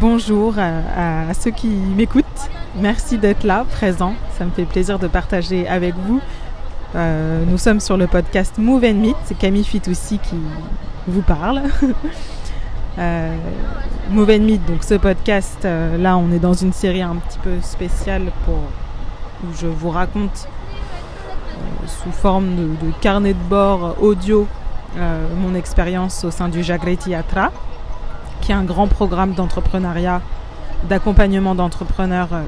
bonjour à, ceux qui m'écoutent. Merci d'être là, présent. Ça me fait plaisir de partager avec vous. Euh, nous sommes sur le podcast Move and Meet. C'est Camille Fitoussi qui vous parle. euh, Move and Meet, donc ce podcast, euh, là, on est dans une série un petit peu spéciale pour, où je vous raconte sous forme de, carnet de bord audio mon expérience au sein du Jagreti Yatra qui est un grand programme d'entrepreneuriat, d'accompagnement d'entrepreneurs euh,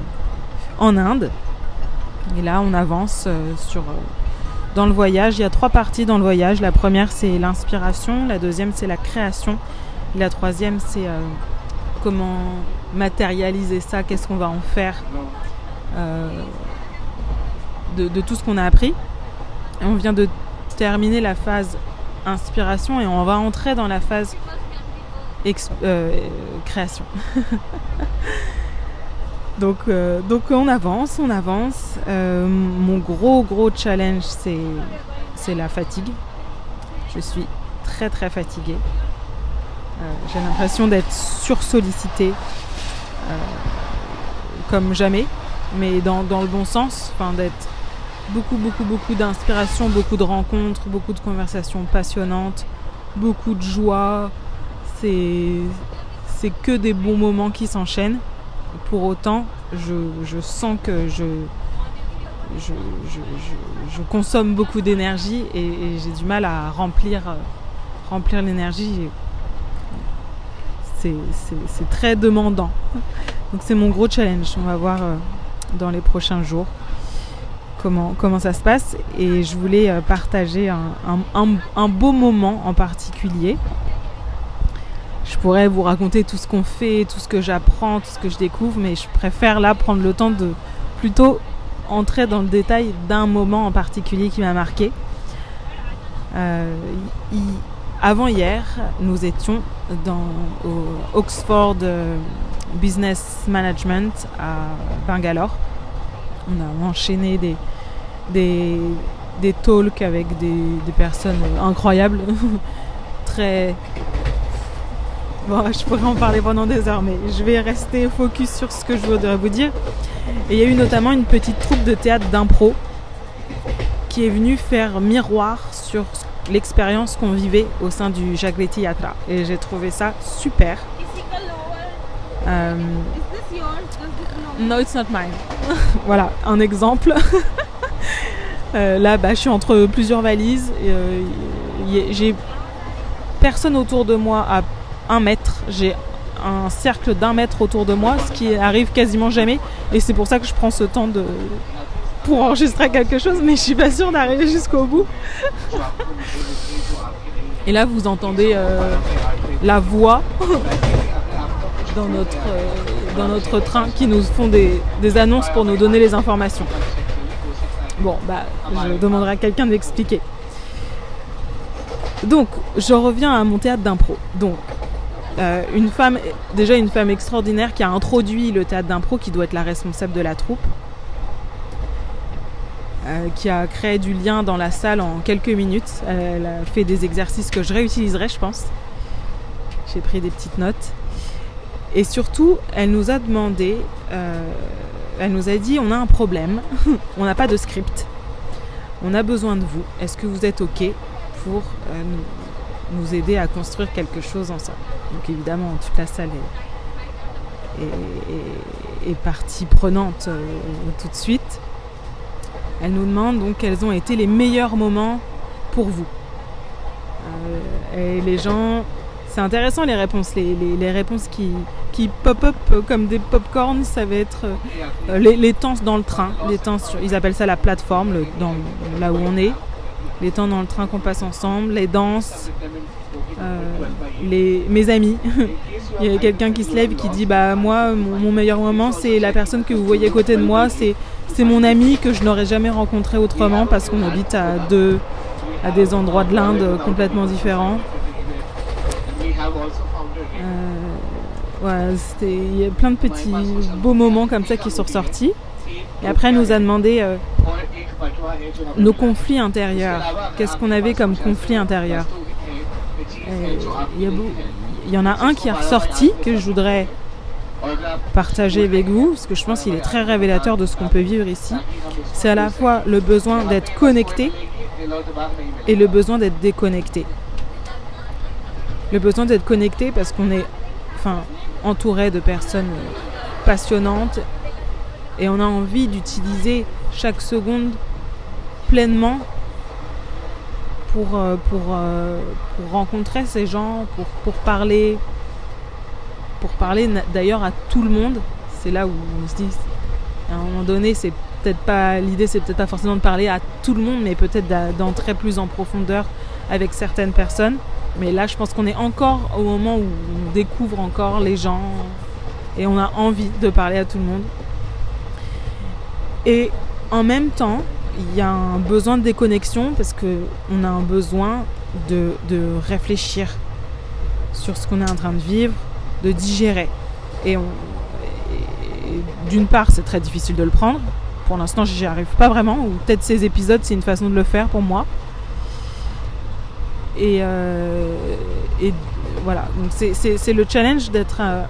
en Inde. Et là, on avance euh, sur, euh, dans le voyage. Il y a trois parties dans le voyage. La première, c'est l'inspiration. La deuxième, c'est la création. La troisième, c'est comment matérialiser ça, qu'est-ce qu'on va en faire de, tout ce qu'on a appris. On vient de terminer la phase inspiration et on va entrer dans la phase euh, création. donc, euh, donc on avance, on avance. Euh, mon gros gros challenge c'est, la fatigue. Je suis très très fatiguée. j'ai l'impression d'être sursollicitée comme jamais, mais dans, dans le bon sens, d'être beaucoup beaucoup beaucoup d'inspiration, beaucoup de rencontres, beaucoup de conversations passionnantes, beaucoup de joie, c'est que des bons moments qui s'enchaînent. Pour autant, je, sens que je, consomme beaucoup d'énergie et, j'ai du mal à remplir, remplir l'énergie. C'est très demandant. Donc c'est mon gros challenge. On va voir euh, dans les prochains jours comment, comment ça se passe. Et je voulais euh, partager un beau moment en particulier je pourrais vous raconter tout ce qu'on fait, tout ce que j'apprends, tout ce que je découvre, mais je préfère là prendre le temps de plutôt entrer dans le détail d'un moment en particulier qui m'a marqué. Euh, avant hier, nous étions dans au Oxford euh, Business Management à Bangalore. On a enchaîné des, des, des talks avec des, des personnes incroyables, très Bon, je pourrais en parler pendant des heures, mais je vais rester focus sur ce que je voudrais vous dire. Et il y a eu notamment une petite troupe de théâtre d'impro qui est venue faire miroir sur l'expérience qu'on vivait au sein du Jagleti Yatra. Et j'ai trouvé ça super. Euh... No, it's not mine. voilà, un exemple. euh, là, bah, je suis entre plusieurs valises. Euh, j'ai personne autour de moi à un mètre. J'ai un cercle d'un mètre autour de moi, ce qui arrive quasiment jamais. Et c'est pour ça que je prends ce temps pour enregistrer quelque chose, mais je suis pas sûre d'arriver jusqu'au bout. Et là, vous entendez euh, la voix dans notre, euh, dans notre train qui nous font des, des, annonces pour nous donner les informations. Bon, bah, je demanderai à quelqu'un d'expliquer. Donc, je reviens à mon théâtre d'impro. Donc, euh, une femme, déjà une femme extraordinaire qui a introduit le théâtre d'impro, qui doit être la responsable de la troupe, euh, qui a créé du lien dans la salle en quelques minutes. Elle a fait des exercices que je réutiliserai, je pense. J'ai pris des petites notes. Et surtout, elle nous a demandé, euh, elle nous a dit, on a un problème, on n'a pas de script, on a besoin de vous. Est-ce que vous êtes OK pour nous nous aider à construire quelque chose ensemble. Donc évidemment, toute la salle est, est, partie prenante euh, tout de suite. Elle nous demande donc quels ont été les meilleurs moments pour vous. Euh, et les gens, c'est intéressant les réponses, les, réponses qui, qui pop-up comme des pop-corns, ça va être euh, les, les, temps dans le train, les temps ils appellent ça la plateforme, dans, là où on est les temps dans le train qu'on passe ensemble, les danses, euh, les, mes amis. Il y a quelqu'un qui se lève et qui dit bah moi mon, meilleur moment c'est la personne que vous voyez à côté de moi, c'est c'est mon ami que je n'aurais jamais rencontré autrement parce qu'on habite à deux à des endroits de l'Inde complètement différents. Euh, il y a plein de petits beaux moments comme ça qui sont ressortis. Et après, elle nous a demandé euh, nos conflits intérieurs. Qu'est-ce qu'on avait comme conflit intérieur Il y, y, en a un qui est ressorti que je voudrais partager avec vous, parce que je pense qu'il est très révélateur de ce qu'on peut vivre ici. C'est à la fois le besoin d'être connecté et le besoin d'être déconnecté. Le besoin d'être connecté parce qu'on est enfin, entouré de personnes passionnantes et on a envie d'utiliser chaque seconde pleinement pour, euh, euh, pour rencontrer ces gens, pour, pour parler, pour parler d'ailleurs à tout le monde. C'est là où on se dit, à un moment donné, c'est peut-être pas l'idée, c'est peut-être pas forcément de parler à tout le monde, mais peut-être d'entrer plus en profondeur avec certaines personnes. Mais là, je pense qu'on est encore au moment où on découvre encore les gens et on a envie de parler à tout le monde. Et en même temps, il y a un besoin de déconnexion parce qu'on a un besoin de, réfléchir sur ce qu'on est en train de vivre, de digérer. Et, d'une part, c'est très difficile de le prendre. Pour l'instant, j'y arrive pas vraiment. Ou peut-être ces épisodes, c'est une façon de le faire pour moi. Et, euh, voilà. Donc c'est le challenge d'être euh,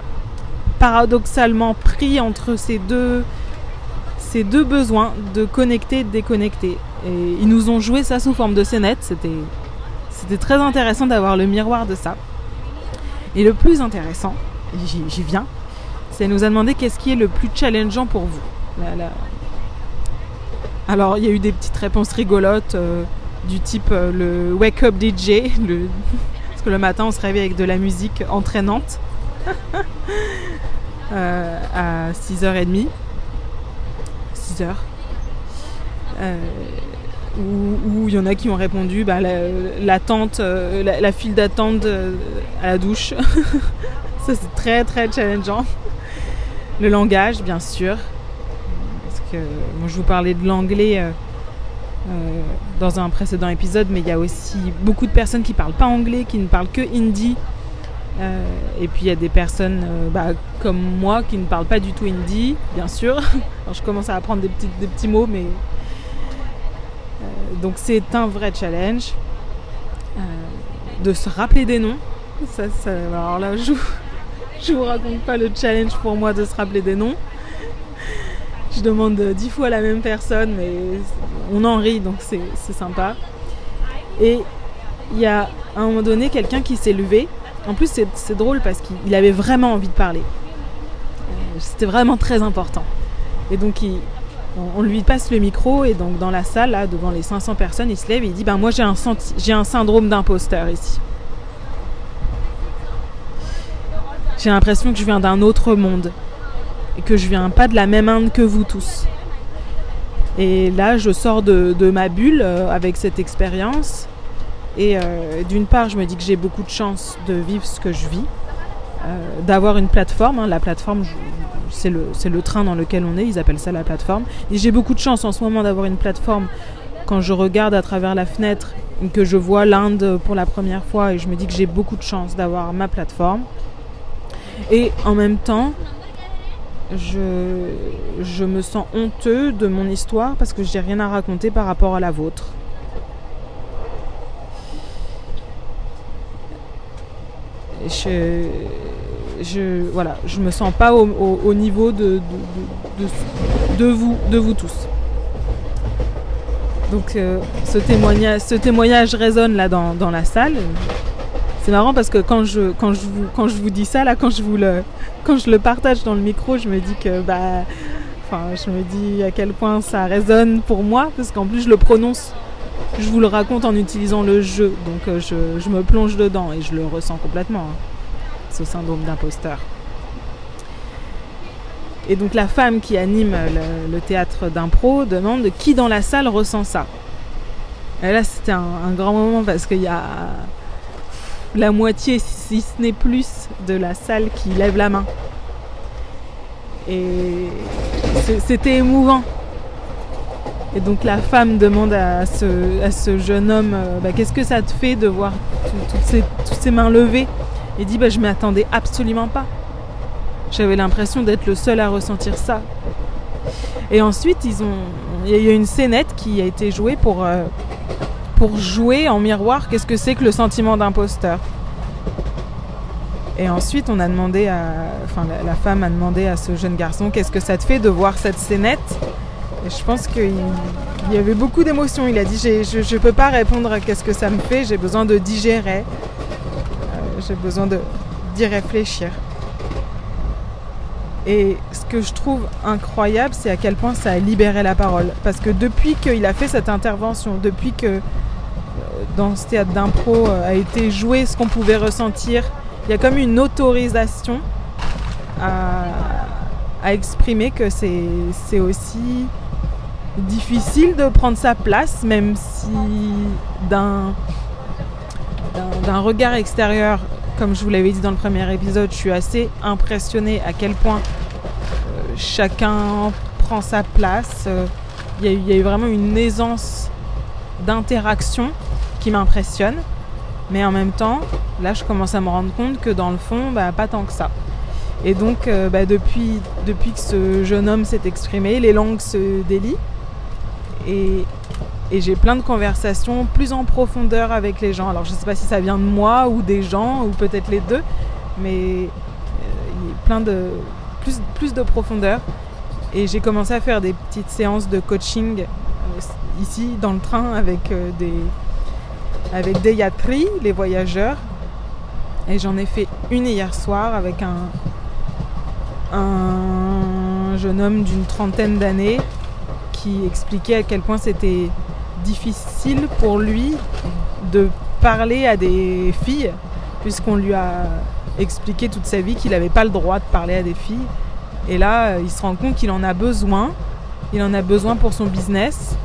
paradoxalement pris entre ces deux, ces deux besoins de connecter déconnecter. Et ils nous ont joué ça sous forme de scénette. C'était, c'était très intéressant d'avoir le miroir de ça. Et le plus intéressant, j'y, viens, c'est nous a demandé qu'est-ce qui est le plus challengeant pour vous. Alors il y a eu des petites réponses rigolotes euh, du type euh, le wake up DJ, parce que le matin on se réveille avec de la musique entraînante euh, à 6h30. Euh, où il y en a qui ont répondu bah, l'attente, euh, la, file d'attente euh, à la douche. Ça c'est très très challengeant. Le langage bien sûr. Parce que moi je vous parlais de l'anglais dans un précédent épisode, mais il y a aussi beaucoup de personnes qui parlent pas anglais, qui ne parlent que hindi. Et puis il y a des personnes bah, comme moi qui ne parlent pas du tout hindi, bien sûr. Je commence à apprendre des petits, mots, mais. Euh, donc c'est un vrai challenge de se rappeler des noms. Alors là, je ne vous raconte pas le challenge pour moi de se rappeler des noms. Je demande dix fois la même personne, mais on en rit, donc c'est sympa. Et il y a à un moment donné quelqu'un qui s'est levé en plus, c'est drôle parce qu'il avait vraiment envie de parler. Euh, c'était vraiment très important. Et donc, on, lui passe le micro et donc dans la salle, là, devant les 500 personnes, il se lève et il dit, ben moi j'ai un, un syndrome d'imposteur ici. J'ai l'impression que je viens d'un autre monde et que je viens pas de la même Inde que vous tous. Et là, je sors de, de ma bulle euh, avec cette expérience et euh, d'une part, je me dis que j'ai beaucoup de chance de vivre ce que je vis, euh, d'avoir une plateforme. Hein. La plateforme, c'est le, train dans lequel on est, ils appellent ça la plateforme. Et j'ai beaucoup de chance en ce moment d'avoir une plateforme quand je regarde à travers la fenêtre que je vois l'Inde pour la première fois et je me dis que j'ai beaucoup de chance d'avoir ma plateforme. Et en même temps, je, je me sens honteux de mon histoire parce que je n'ai rien à raconter par rapport à la vôtre. je, je, voilà, je me sens pas au, niveau de, de, vous, de vous tous. Donc euh, ce, témoignage, ce témoignage résonne là dans, la salle. C'est marrant parce que quand je, quand, je vous, quand je vous dis ça, là, quand je, vous le, quand je le partage dans le micro, je me dis que bah, enfin, je me dis à quel point ça résonne pour moi, parce qu'en plus je le prononce je vous le raconte en utilisant le jeu, donc euh, je, me plonge dedans et je le ressens complètement, hein, ce syndrome d'imposteur. Et donc la femme qui anime le, théâtre d'impro demande qui dans la salle ressent ça. Et là c'était un, grand moment parce qu'il y a la moitié, si ce n'est plus, de la salle qui lève la main. Et c'était émouvant et donc la femme demande à ce, jeune homme euh, bah, qu'est-ce que ça te fait de voir toutes, ces, mains levées? Il dit bah, je m'y attendais absolument pas. J'avais l'impression d'être le seul à ressentir ça. Et ensuite, ils ont, il y a une scénette qui a été jouée pour, euh, pour jouer en miroir qu'est-ce que c'est que le sentiment d'imposteur. Et ensuite, on a demandé enfin, la, femme a demandé à ce jeune garçon qu'est-ce que ça te fait de voir cette scénette? Et je pense qu'il y avait beaucoup d'émotions. Il a dit je ne peux pas répondre à qu'est-ce que ça me fait, j'ai besoin de digérer, j'ai besoin d'y réfléchir. Et ce que je trouve incroyable, c'est à quel point ça a libéré la parole. Parce que depuis qu'il a fait cette intervention, depuis que euh, dans ce théâtre d'impro euh, a été joué ce qu'on pouvait ressentir, il y a comme une autorisation à, exprimer que c'est aussi difficile de prendre sa place, même si d'un regard extérieur, comme je vous l'avais dit dans le premier épisode, je suis assez impressionnée à quel point euh, chacun prend sa place. Euh, il y, a eu vraiment une aisance d'interaction qui m'impressionne. Mais en même temps, là, je commence à me rendre compte que dans le fond, bah, pas tant que ça. Et donc, euh, bah, depuis, depuis que ce jeune homme s'est exprimé, les langues se délient. Et, j'ai plein de conversations plus en profondeur avec les gens. Alors, je ne sais pas si ça vient de moi ou des gens, ou peut-être les deux, mais euh, il y a plein de, plus, plus de profondeur. Et j'ai commencé à faire des petites séances de coaching euh, ici dans le train avec des, avec des yatris, les voyageurs. Et j'en ai fait une hier soir avec un, un jeune homme d'une trentaine d'années qui expliquait à quel point c'était difficile pour lui de parler à des filles, puisqu'on lui a expliqué toute sa vie qu'il n'avait pas le droit de parler à des filles. Et là, il se rend compte qu'il en a besoin. Il en a besoin pour son business.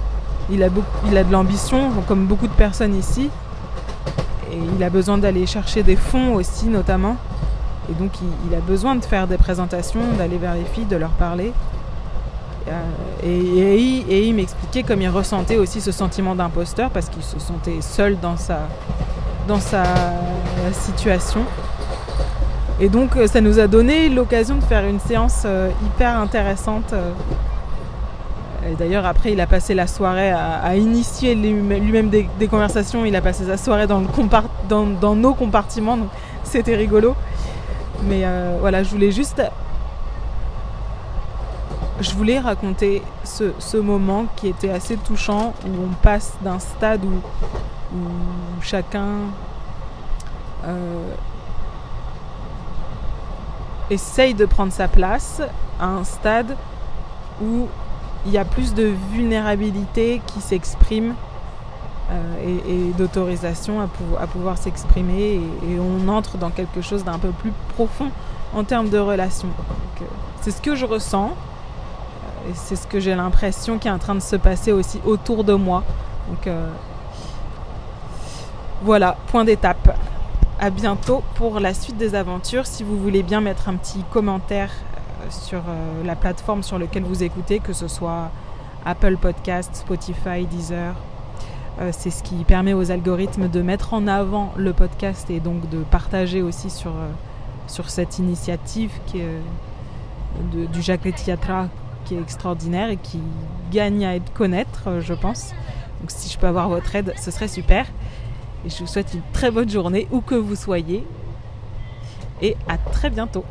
Il a, il a de l'ambition, comme beaucoup de personnes ici. Et il a besoin d'aller chercher des fonds aussi, notamment. Et donc, il, a besoin de faire des présentations, d'aller vers les filles, de leur parler. Euh, et, il, m'expliquait comme il ressentait aussi ce sentiment d'imposteur parce qu'il se sentait seul dans sa, dans sa situation. Et donc, ça nous a donné l'occasion de faire une séance euh, hyper intéressante d'ailleurs, après, il a passé la soirée à, initier lui-même des, conversations. Il a passé sa soirée dans, nos compartiments, donc c'était rigolo. Mais euh, voilà, je voulais juste. Je voulais raconter ce, moment qui était assez touchant, où on passe d'un stade où, chacun euh, essaye de prendre sa place à un stade où il y a plus de vulnérabilité qui s'exprime euh, et, d'autorisation à, pouvoir s'exprimer et, on entre dans quelque chose d'un peu plus profond en termes de relation. Euh, c'est ce que je ressens et c'est ce que j'ai l'impression qui est en train de se passer aussi autour de moi. Donc voilà, point d'étape. À bientôt pour la suite des aventures. Si vous voulez bien mettre un petit commentaire sur euh, la plateforme sur laquelle vous écoutez, que ce soit Apple Podcast, Spotify, Deezer. Euh, c'est ce qui permet aux algorithmes de mettre en avant le podcast et donc de partager aussi sur, euh, sur cette initiative qui est, du Jacques Letiatra qui est extraordinaire et qui gagne à être connaître, je pense. Donc si je peux avoir votre aide, ce serait super. Et je vous souhaite une très bonne journée où que vous soyez. Et à très bientôt.